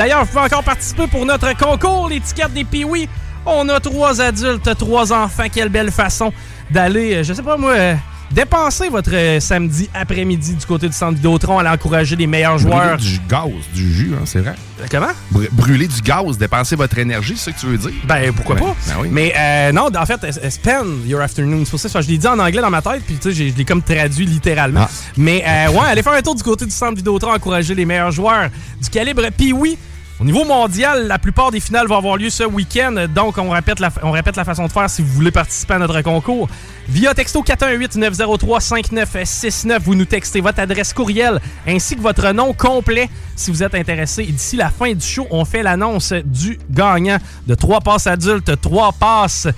D'ailleurs, vous pouvez encore participer pour notre concours, l'étiquette des Piwi. On a trois adultes, trois enfants. Quelle belle façon d'aller, euh, je sais pas moi, euh, dépenser votre euh, samedi après-midi du côté du centre Vidéotron, aller encourager les meilleurs joueurs. Brûler du gaz, du jus, hein, c'est vrai. Comment? Br- brûler du gaz, dépenser votre énergie, c'est ce que tu veux dire? Ben, pourquoi Ben, pas? ben oui. Mais euh, non, en fait, spend your afternoon. C'est pour ça que je l'ai dit en anglais dans ma tête, puis tu sais, je l'ai comme traduit littéralement. Ah. Mais euh, ouais, allez faire un tour du côté du centre Vidéotron, encourager les meilleurs joueurs du calibre. Puis oui, au niveau mondial, la plupart des finales vont avoir lieu ce week-end. Donc, on répète, la, on répète la façon de faire si vous voulez participer à notre concours. Via texto 418-903-5969, vous nous textez votre adresse courriel ainsi que votre nom complet si vous êtes intéressé. D'ici la fin du show, on fait l'annonce du gagnant de trois passes adultes, trois passes.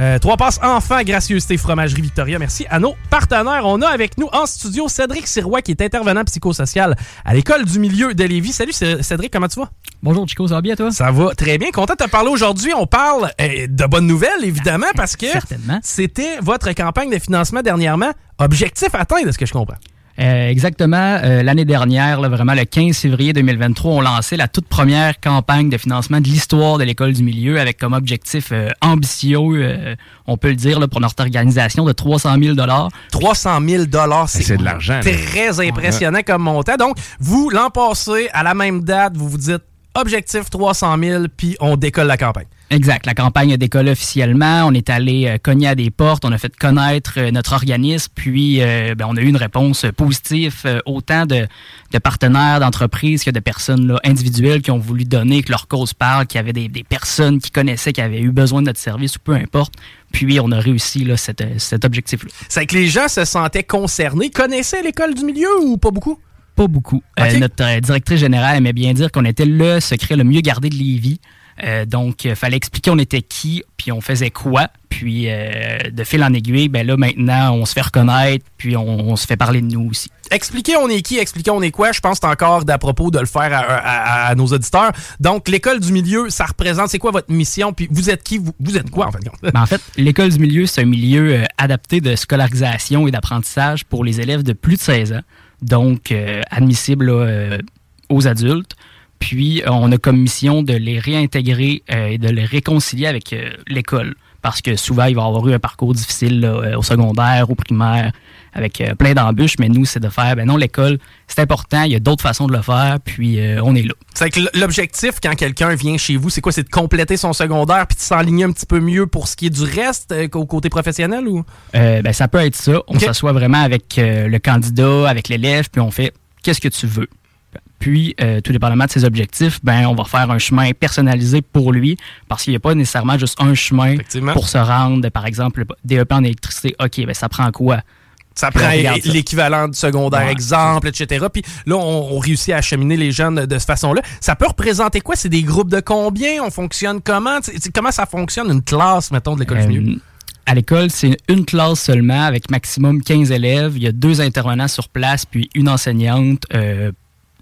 Euh, trois passes enfants, gracieuseté fromagerie Victoria. Merci à nos partenaires. On a avec nous en studio Cédric Sirois, qui est intervenant psychosocial à l'école du milieu de Lévis. Salut Cédric, comment tu vas? Bonjour Chico, ça va bien toi? Ça va très bien. Content de te parler aujourd'hui. On parle euh, de bonnes nouvelles, évidemment, parce que c'était votre campagne de financement dernièrement. Objectif atteint, de ce que je comprends. Euh, exactement. euh, L'année dernière, là, vraiment le 15 février 2023, on lançait la toute première campagne de financement de l'histoire de l'école du milieu avec comme objectif euh, ambitieux, euh, on peut le dire, là, pour notre organisation de 300 000 300 000 c'est c'est de l'argent, là. Très impressionnant comme montant. Donc, vous, l'an passé, à la même date, vous vous dites objectif 300 000, puis on décolle la campagne. Exact. La campagne a décollé officiellement. On est allé euh, cogner à des portes. On a fait connaître euh, notre organisme. Puis, euh, ben, on a eu une réponse positive, euh, autant de, de partenaires, d'entreprises que de personnes là, individuelles qui ont voulu donner, que leur cause parle, qu'il y avait des, des personnes qui connaissaient, qui avaient eu besoin de notre service ou peu importe. Puis, on a réussi là, cet, cet objectif-là. C'est que les gens se sentaient concernés. Connaissaient l'école du milieu ou pas beaucoup? Pas beaucoup. Euh, notre euh, directrice générale aimait bien dire qu'on était le secret le mieux gardé de Lévis. Euh, donc, il fallait expliquer on était qui, puis on faisait quoi. Puis, euh, de fil en aiguille, ben là, maintenant, on se fait reconnaître, puis on, on se fait parler de nous aussi. Expliquez on est qui, expliquez on est quoi. Je pense que encore d'à propos de le faire à, à- à nos auditeurs. Donc, l'école du milieu, ça représente, c'est quoi votre mission? Puis vous êtes qui? Vous, vous êtes quoi, en fait? Ben, en fait, l'école du milieu, c'est un milieu euh, adapté de scolarisation et d'apprentissage pour les élèves de plus de 16 ans, donc euh, admissible là, euh, aux adultes. Puis, euh, on a comme mission de les réintégrer et de les réconcilier avec l'école parce que souvent, il va avoir eu un parcours difficile au secondaire, au primaire, avec euh, plein d'embûches, mais nous, c'est de faire, ben non, l'école, c'est important, il y a d'autres façons de le faire, puis euh, on est là. C'est que l'objectif, quand quelqu'un vient chez vous, c'est quoi? C'est de compléter son secondaire puis de s'enligner un petit peu mieux pour ce qui est du reste euh, au côté professionnel ou? Euh, ben, ça peut être ça. On s'assoit vraiment avec le candidat, avec l'élève, puis on fait qu'est-ce que tu veux? Puis, euh, tout dépendamment de ses objectifs, ben, on va faire un chemin personnalisé pour lui, parce qu'il n'y a pas nécessairement juste un chemin pour se rendre, par exemple, DEP en électricité. OK, ben, ça prend quoi? Ça prend l'équivalent du secondaire, Ouais, exemple, etc. Puis là, on, on réussit à acheminer les jeunes de cette façon-là. Ça peut représenter quoi? C'est des groupes de combien? On fonctionne comment? Comment ça fonctionne, une classe, mettons, de l'école du milieu? À l'école, c'est une classe seulement avec maximum 15 élèves. Il y a deux intervenants sur place, puis une enseignante, euh,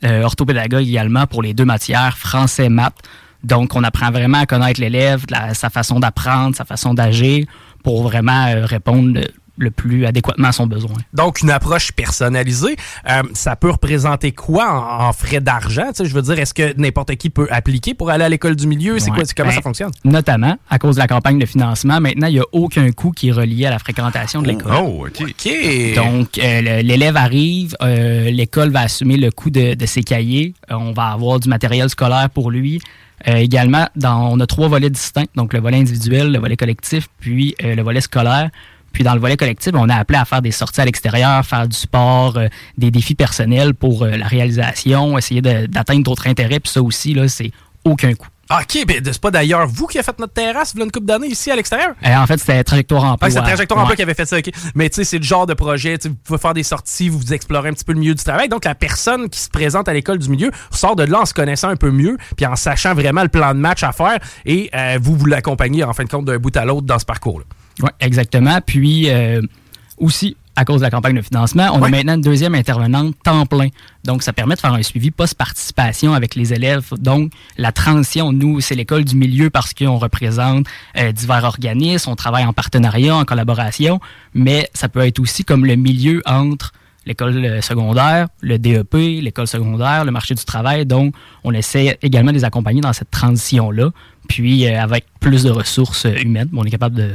euh, orthopédagogue également pour les deux matières, français, maths. Donc, on apprend vraiment à connaître l'élève, sa façon d'apprendre, sa façon d'agir pour vraiment euh, répondre le, plus adéquatement à son besoin. Donc, une approche personnalisée, euh, ça peut représenter quoi en, en frais d'argent? Je veux dire, est-ce que n'importe qui peut appliquer pour aller à l'école du milieu? C'est Ouais. quoi? Comment Ben, ça fonctionne? Notamment, à cause de la campagne de financement, maintenant, il n'y a aucun coût qui est relié à la fréquentation de l'école. Oh, OK. OK. Donc, euh, l'élève arrive, euh, l'école va assumer le coût de, de ses cahiers. Euh, on va avoir du matériel scolaire pour lui. Euh, également, dans, on a trois volets distincts, donc le volet individuel, le volet collectif, puis euh, le volet scolaire. Puis dans le volet collectif, on a appelé à faire des sorties à l'extérieur, faire du sport, euh, des défis personnels pour euh, la réalisation, essayer d'atteindre d'autres intérêts. Puis ça aussi, là, c'est aucun coût. OK, ben, c'est pas d'ailleurs vous qui avez fait notre terrasse, voilà une couple d'années ici à l'extérieur? Euh, en fait, c'était Trajectoire Emploi. Ah, c'est la trajectoire emploi Ouais. qui avait fait ça, OK. Mais tu sais, c'est le genre de projet, vous pouvez faire des sorties, vous, vous explorez un petit peu le milieu du travail. Donc, la personne qui se présente à l'école du milieu sort de là en se connaissant un peu mieux, puis en sachant vraiment le plan de match à faire, et euh, vous, vous l'accompagnez en fin de compte d'un bout à l'autre dans ce parcours-là. Oui, exactement. Puis euh, aussi, à cause de la campagne de financement, on Ouais. a maintenant une deuxième intervenante temps plein. Donc, ça permet de faire un suivi post-participation avec les élèves. Donc, la transition, nous, c'est l'école du milieu parce qu'on représente euh, divers organismes, on travaille en partenariat, en collaboration, mais ça peut être aussi comme le milieu entre l'école euh, secondaire, le DEP, l'école secondaire, le marché du travail. Donc, on essaie également de les accompagner dans cette transition-là. Puis, euh, avec plus de ressources humaines, on est capable de...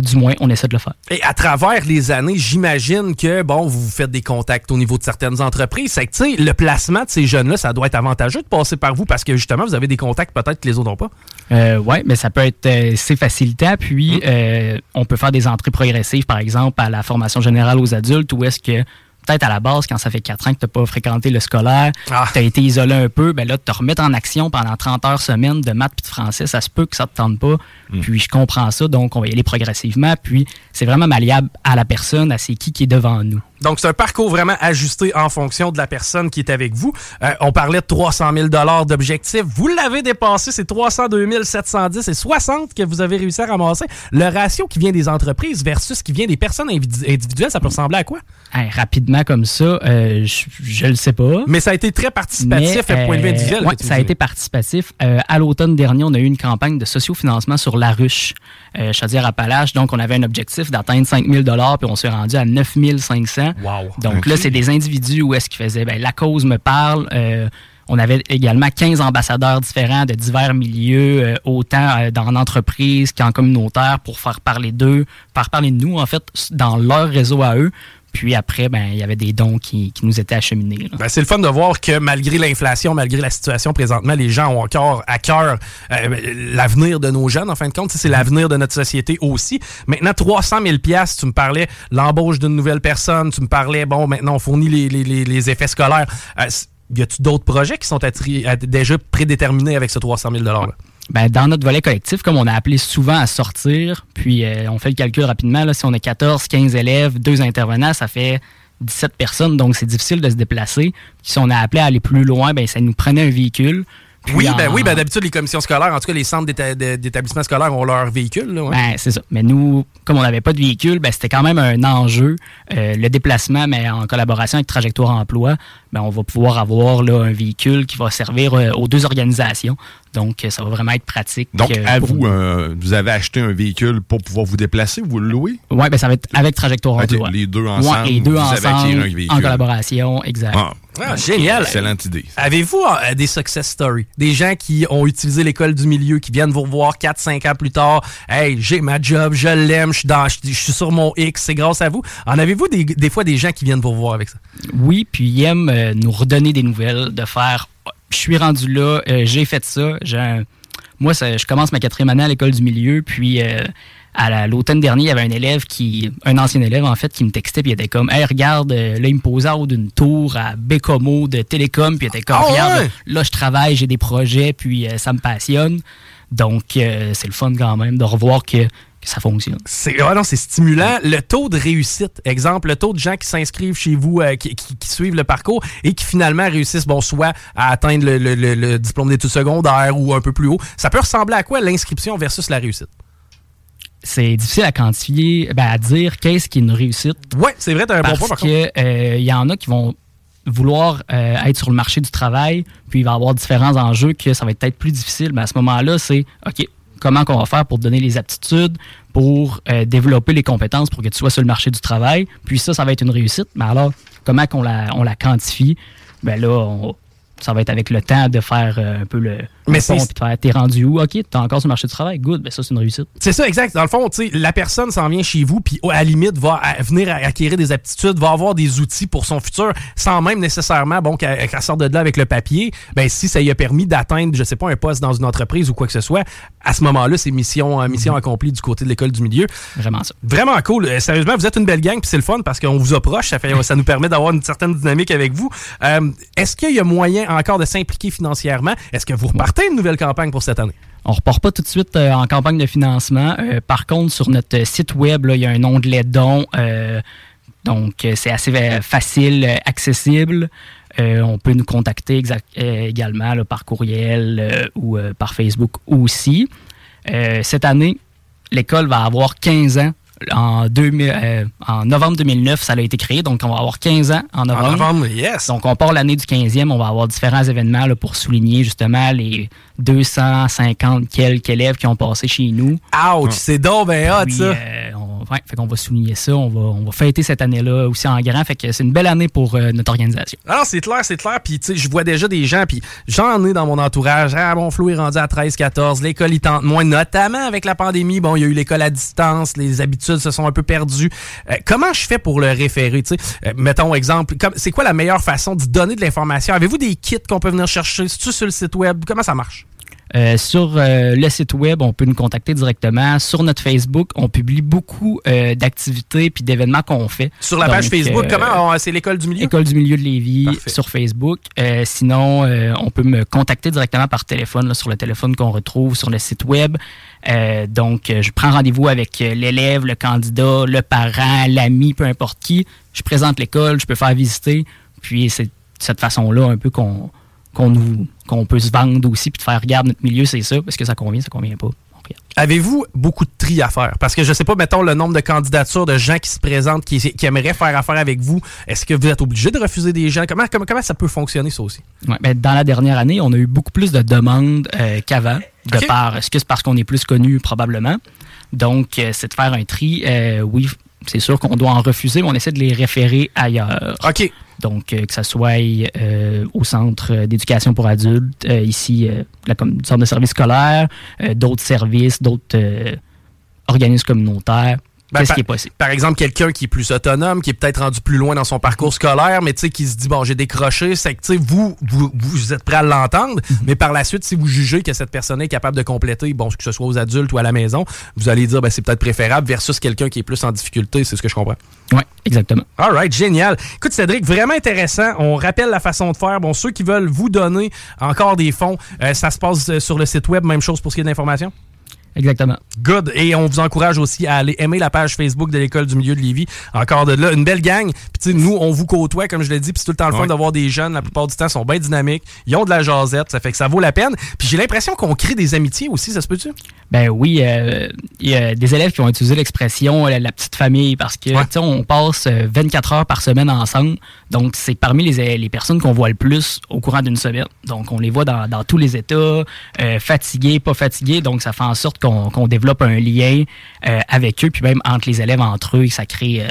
du moins, on essaie de le faire. Et à travers les années, j'imagine que, bon, vous faites des contacts au niveau de certaines entreprises. C'est que, tu sais, le placement de ces jeunes-là, ça doit être avantageux de passer par vous parce que, justement, vous avez des contacts peut-être que les autres n'ont pas. Euh, oui, mais ça peut être euh, c'est facilitant. Puis euh, on peut faire des entrées progressives, par exemple, à la formation générale aux adultes, où est-ce que peut-être à la base, quand ça fait quatre ans que tu n'as pas fréquenté le scolaire, Ah. tu as été isolé un peu, ben là, te remettre en action pendant 30 heures semaine de maths puis de français, ça se peut que ça te tente pas. Puis je comprends ça, donc on va y aller progressivement. Puis c'est vraiment malléable à la personne, à c'est qui qui est devant nous. Donc, c'est un parcours vraiment ajusté en fonction de la personne qui est avec vous. Euh, on parlait de 300 000 d'objectifs. Vous l'avez dépassé, c'est 302 710 et 60 que vous avez réussi à ramasser. Le ratio qui vient des entreprises versus qui vient des personnes individu- individuelles, ça peut ressembler à quoi? Hey, rapidement comme ça, euh, je, je le sais pas. Mais ça a été très participatif Mais, à point de vue euh, individuel. ouais, ça a été participatif. Euh, à l'automne dernier, on a eu une campagne de sociofinancement sur la ruche, euh, Chaudière-Appalaches. Donc, on avait un objectif d'atteindre 5 000 puis on s'est rendu à 9 500 Wow. Donc là, c'est des individus où est-ce qu'ils faisaient, ben, la cause me parle. euh, on avait également 15 ambassadeurs différents de divers milieux, euh, autant euh, dans l'entreprise qu'en communautaire, pour faire parler d'eux, faire parler de nous, en fait, dans leur réseau à eux. Puis après, ben, il y avait des dons qui, qui nous étaient acheminés. Ben, c'est le fun de voir que malgré l'inflation, malgré la situation présentement, les gens ont encore à cœur euh, l'avenir de nos jeunes, en fin de compte. C'est l'avenir de notre société aussi. Maintenant, 300 000 tu me parlais l'embauche d'une nouvelle personne, tu me parlais, bon, maintenant, on fournit les, les- les- effets scolaires. Euh, y a-tu d'autres projets qui sont déjà prédéterminés avec ce 300 000 $-là? Ben, dans notre volet collectif, comme on a appelé souvent à sortir, puis euh, on fait le calcul rapidement, là, si on a 14, 15 élèves, deux intervenants, ça fait 17 personnes, donc c'est difficile de se déplacer. Puis si on a appelé à aller plus loin, ben, ça nous prenait un véhicule. Oui, ben en- oui, ben d'habitude, les commissions scolaires, en tout cas, les centres d'éta- de- d'établissements scolaires ont leur véhicule. là, ouais. Ben, c'est ça. Mais nous, comme on n'avait pas de véhicule, ben, c'était quand même un enjeu. Euh, le déplacement, mais en collaboration avec Trajectoire Emploi, ben, on va pouvoir avoir là, un véhicule qui va servir euh, aux deux organisations. Donc, ça va vraiment être pratique. Donc, euh, à vous, euh, vous avez acheté un véhicule pour pouvoir vous déplacer, vous le louez? Ouais, ben ça va être avec Trajectoire ouais. les deux Ouais, ensemble, les deux vous avez acquis un ensemble, véhicule. en collaboration, exact. Ah, Ah, génial. excellente idée. Avez-vous euh, des success stories? Des gens qui ont utilisé l'école du milieu, qui viennent vous revoir 4-5 ans plus tard. Hey, j'ai ma job, je l'aime, je suis dans- je je suis sur mon X, c'est grâce à vous. En avez-vous des, des fois des gens qui viennent vous revoir avec ça? Oui, puis il aime euh, nous redonner des nouvelles, de faire Oh, je suis rendu là, euh, j'ai fait ça. Moi, ça- je commence ma quatrième année à l'école du milieu, puis euh, à la- l'automne dernier, il y avait un élève qui, un ancien élève en fait, qui me textait, puis il était comme, hey, regarde, euh, là, il me posait en haut d'une tour à Bécomo de Télécom, puis il était comme, Ah regarde, ouais? là, je travaille, j'ai des projets, puis euh, ça me passionne. Donc, euh, c'est le fun quand même de revoir que, que ça fonctionne. C'est ah non, c'est stimulant. Le taux de réussite, exemple, le taux de gens qui s'inscrivent chez vous, euh, qui, qui- qui suivent le parcours et qui finalement réussissent, bon, soit à atteindre le, le- le- le diplôme d'études secondaires ou un peu plus haut, ça peut ressembler à quoi l'inscription versus la réussite? C'est difficile à quantifier, ben, à dire qu'est-ce qui est une réussite. Ouais, c'est vrai, t'as un bon point par contre. que euh, il y en a qui vont vouloir euh, être sur le marché du travail, puis il va y avoir différents enjeux que ça va être peut-être plus difficile. Mais à ce moment-là, c'est OK, comment qu'on va faire pour te donner les aptitudes, pour euh, développer les compétences pour que tu sois sur le marché du travail. Puis ça, ça va être une réussite. Mais alors, comment on la quantifie? Ben là, ça va être avec le temps de faire euh, un peu le, Mais c'est- t'es rendu où? OK, t'es encore sur le marché du travail, good, ben ça c'est une réussite. C'est ça, exact. Dans le fond, tu sais, la personne s'en vient chez vous, puis à la limite, va venir acquérir des aptitudes, va avoir des outils pour son futur, sans même nécessairement, bon, qu'elle sorte de là avec le papier. Ben, si ça lui a permis d'atteindre, je sais pas, un poste dans une entreprise ou quoi que ce soit, à ce moment-là, c'est mission, euh, mission accomplie du côté de l'école du milieu. Vraiment ça. Vraiment cool. Euh, sérieusement, vous êtes une belle gang, puis c'est le fun parce qu'on vous approche. Ça, fait, ça nous permet d'avoir une certaine dynamique avec vous. Euh, Est-ce qu'il y a moyen encore de s'impliquer financièrement? Est-ce que vous repartez une nouvelle campagne pour cette année? On repart pas tout de suite euh, en campagne de financement. Euh, par contre, sur notre site web, il y a un onglet euh, donc, euh, c'est assez euh, facile, euh, accessible. Euh, on peut nous contacter euh, également par courriel euh, ou euh, par Facebook aussi. Euh, cette année, l'école va avoir 15 ans. En, 2000, euh, en novembre 2009, ça a été créé, donc on va avoir 15 ans en novembre. En novembre, yes. Donc, on part l'année du 15e, on va avoir différents événements là, pour souligner justement les 250 quelques élèves qui ont passé chez nous. Ouch, c'est donc ben hot, Puis, ça. euh, ouais, fait qu'on va souligner ça, on va, on va fêter cette année-là aussi en grand. Fait que c'est une belle année pour euh, notre organisation. Alors, c'est clair, c'est clair. Puis, tu sais, je vois déjà des gens, puis j'en ai dans mon entourage. Ah, bon, Flo est rendu à 13, 14. L'école, il tente moins, notamment avec la pandémie. Bon, il y a eu l'école à distance. Les habitudes se sont un peu perdues. Euh, comment je fais pour le référer, tu sais? Euh, mettons, exemple, c'est quoi la meilleure façon de donner de l'information? Avez-vous des kits qu'on peut venir chercher? Sur le site web? Comment ça marche? Euh, sur euh, le site web, on peut nous contacter directement. Sur notre Facebook, on publie beaucoup euh, d'activités puis d'événements qu'on fait. Sur la page Facebook, comment? C'est l'école du milieu? École du milieu de Lévis Parfait. sur Facebook. Sinon, on peut me contacter directement par téléphone, là, sur le téléphone qu'on retrouve sur le site web. Donc, je prends rendez-vous avec l'élève, le candidat, le parent, l'ami, peu importe qui. Je présente l'école, je peux faire visiter. Puis, c'est de cette façon-là un peu qu'on qu'on nous qu'on peut se vendre aussi puis de faire regarde notre milieu c'est ça parce que ça convient ça convient pas. Avez-vous beaucoup de tri à faire? Parce que je sais pas, mettons, le nombre de candidatures de gens qui se présentent, qui, qui aimeraient faire affaire avec vous. Est-ce que vous êtes obligé de refuser des gens? Comment, comment, comment ça peut fonctionner, ça aussi? Ouais, ben, dans la dernière année, on a eu beaucoup plus de demandes euh, qu'avant. De Ok. par, est-ce que c'est parce qu'on est plus connu? Probablement? Donc, euh, c'est de faire un tri. Euh, oui, c'est sûr qu'on doit en refuser, mais on essaie de les référer ailleurs. OK. Donc, euh, que ça soit euh, au centre d'éducation pour adultes, euh, ici, euh, la com- centre de services scolaires, euh, d'autres services, d'autres euh, organismes communautaires. Ben, Qu'est-ce par- qui est possible? Par exemple, quelqu'un qui est plus autonome, qui est peut-être rendu plus loin dans son parcours scolaire, mais tu sais, qui se dit, bon, j'ai décroché, c'est que, tu sais, vous, vous, vous êtes prêt à l'entendre, mais par la suite, si vous jugez que cette personne est capable de compléter, bon, que ce soit aux adultes ou à la maison, vous allez dire, ben, c'est peut-être préférable versus quelqu'un qui est plus en difficulté, c'est ce que je comprends. Oui, exactement. All right, génial. Écoute, Cédric, vraiment intéressant. On rappelle la façon de faire. Bon, ceux qui veulent vous donner encore des fonds, euh, ça se passe euh, sur le site web. Même chose pour ce qui est de l'information? Exactement. Good. Et on vous encourage aussi à aller aimer la page Facebook de l'École du milieu de Lévis. Encore de là, une belle gang. Puis, nous, on vous côtoie, comme je l'ai dit, puis c'est tout le temps le fun Ouais. d'avoir des jeunes. La plupart du temps, ils sont bien dynamiques. Ils ont de la jasette. Ça fait que ça vaut la peine. Puis j'ai l'impression qu'on crée des amitiés aussi, ça se peut-tu? Ben oui, euh, il y a des élèves qui ont utilisé l'expression euh, la petite famille parce que Ouais. on passe euh, 24 heures par semaine ensemble. Donc, c'est parmi les, les personnes qu'on voit le plus au courant d'une semaine. Donc, on les voit dans, dans tous les états, euh, fatigués, pas fatigués. Donc, ça fait en sorte qu'on qu'on développe un lien euh, avec eux, puis même entre les élèves entre eux, ça crée.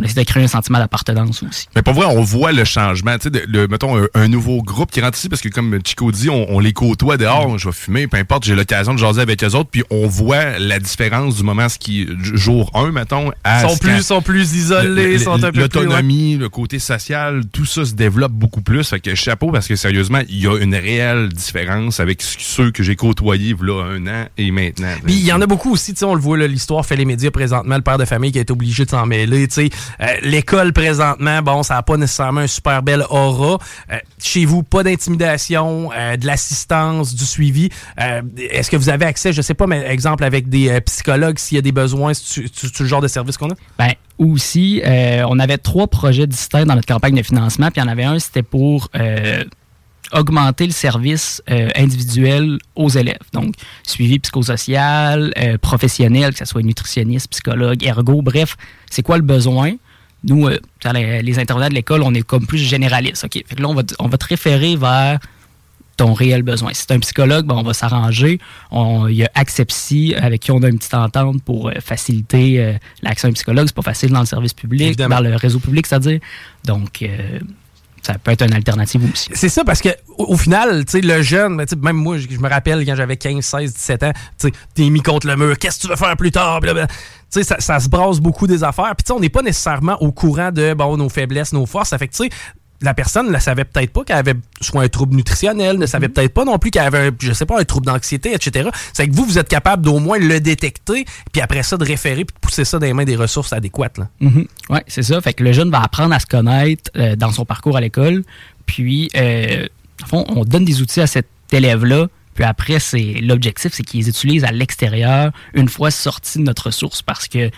On essaie de créer un sentiment d'appartenance aussi. Mais pour vrai, on voit le changement. Tu sais, de- le- mettons, un, un nouveau groupe qui rentre ici, parce que comme Chico dit, on, on les côtoie dehors, je vais fumer, peu importe, j'ai l'occasion de jaser avec eux autres, puis on voit la différence du moment, ce qui, du jour 1, mettons, à Ils sont plus, sont plus isolés, le- sont un peu plus... ouais. L'autonomie, le côté social, tout ça se développe beaucoup plus. Fait que chapeau, parce que sérieusement, il y a une réelle différence avec ceux que j'ai côtoyés là un an et maintenant. Puis il y en a beaucoup aussi, tu sais, on le voit, là, l'histoire fait les médias présentement, le père de famille qui a été obligé de s'en mêler, tu sais. Euh, L'école présentement, bon, ça n'a pas nécessairement un super bel aura. Euh, chez vous, pas d'intimidation, euh, de l'assistance, du suivi. Est-ce que vous avez accès, je sais pas, mais exemple avec des psychologues, s'il y a des besoins, c'est le genre de service qu'on a? Ben, aussi, on avait trois projets distincts dans notre campagne de financement, puis il y en avait un, c'était pour augmenter le service euh, individuel aux élèves. Donc, suivi psychosocial, euh, professionnel, que ce soit nutritionniste, psychologue, ergo, bref, c'est quoi le besoin? Nous, euh, les, les intervenants de l'école, on est comme plus généraliste. OK? Fait que là, on va, on va te référer vers ton réel besoin. Si c'est un psychologue, ben, on va s'arranger. Il y a Accepsi avec qui on a une petite entente pour faciliter l'accès à un psychologue. C'est pas facile dans le service public, Évidemment. dans le réseau public, c'est-à-dire. Donc, ça peut être une alternative aussi. C'est ça, parce que au, au final, le jeune, ben, même moi, je, me rappelle quand j'avais 15, 16, 17 ans, t'es mis contre le mur, qu'est-ce que tu veux faire plus tard? Blablabla. Tu sais, ça, ça se brasse beaucoup des affaires. Puis on n'est pas nécessairement au courant de bon, nos faiblesses, nos forces. Ça fait que, la personne ne savait peut-être pas qu'elle avait soit un trouble nutritionnel, ne savait peut-être pas non plus qu'elle avait, un, je sais pas, un trouble d'anxiété, etc. C'est que vous, vous êtes capable d'au moins le détecter, puis après ça, de référer, puis de pousser ça dans les mains des ressources adéquates. Mhm. Oui, c'est ça. Fait que le jeune va apprendre à se connaître euh, dans son parcours à l'école. Puis, euh, en fond, on donne des outils à cet élève-là. Puis après, c'est l'objectif, c'est qu'ils les utilisent à l'extérieur une fois sortis de notre ressource parce que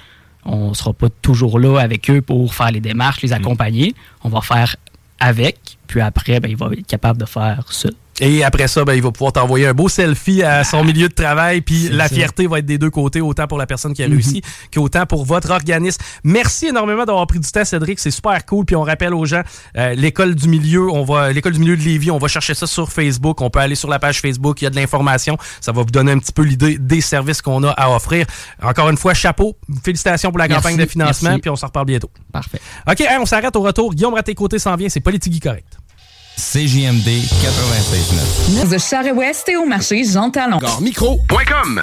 on sera pas toujours là avec eux pour faire les démarches, les accompagner. On va faire avec. Puis après, ben, il va être capable de faire ça. Et après ça, ben, il va pouvoir t'envoyer un beau selfie à son milieu de travail, puis la ça. fierté va être des deux côtés, autant pour la personne qui a réussi qu'autant pour votre organisme. Merci énormément d'avoir pris du temps, Cédric. C'est super cool. Puis on rappelle aux gens, euh, l'école du milieu, on va, l'école du milieu de Lévis, on va chercher ça sur Facebook. On peut aller sur la page Facebook, il y a de l'information. Ça va vous donner un petit peu l'idée des services qu'on a à offrir. Encore une fois, chapeau. Félicitations pour la Merci, campagne de financement, merci. puis on s'en reparle bientôt. Parfait. OK, hein, on s'arrête au retour. Guillaume Raté-Côté s'en vient, c'est Politigui Correct. CJMD 96.9. De Charest et au marché Jean Talon. Micro.com